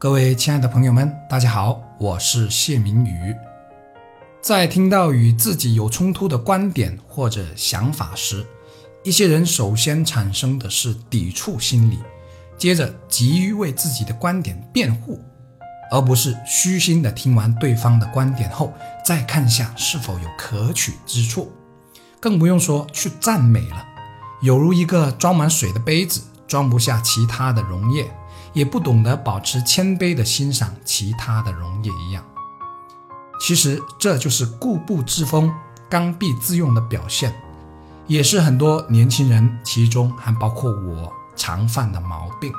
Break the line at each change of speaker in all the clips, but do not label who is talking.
各位亲爱的朋友们，大家好，我是谢明宇。在听到与自己有冲突的观点或者想法时，一些人首先产生的是抵触心理，接着急于为自己的观点辩护，而不是虚心的听完对方的观点后，再看下是否有可取之处，更不用说去赞美了，有如一个装满水的杯子，装不下其他的溶液。也不懂得保持谦卑的欣赏其他的溶液一样，其实这就是固步自封、刚愎自用的表现，也是很多年轻人，其中还包括我常犯的毛病。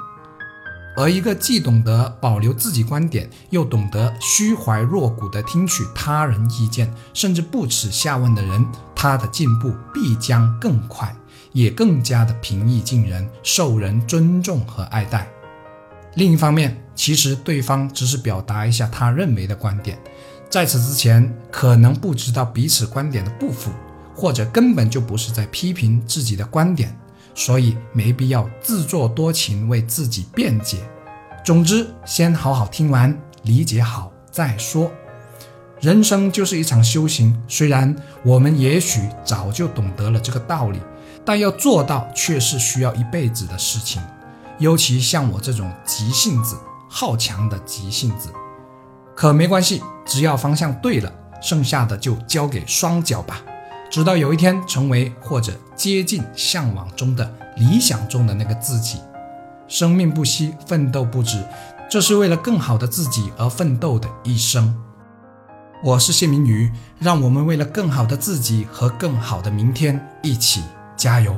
而一个既懂得保留自己观点，又懂得虚怀若谷地听取他人意见，甚至不耻下问的人，他的进步必将更快，也更加的平易近人，受人尊重和爱戴。另一方面，其实对方只是表达一下他认为的观点，在此之前可能不知道彼此观点的不符，或者根本就不是在批评自己的观点，所以没必要自作多情为自己辩解。总之，先好好听完，理解好再说。人生就是一场修行，虽然我们也许早就懂得了这个道理，但要做到却是需要一辈子的事情。尤其像我这种急性子、好强的急性子，可没关系，只要方向对了，剩下的就交给双脚吧。直到有一天成为或者接近向往中的理想中的那个自己。生命不息，奋斗不止，这是为了更好的自己而奋斗的一生。我是谢明宇，让我们为了更好的自己和更好的明天一起加油。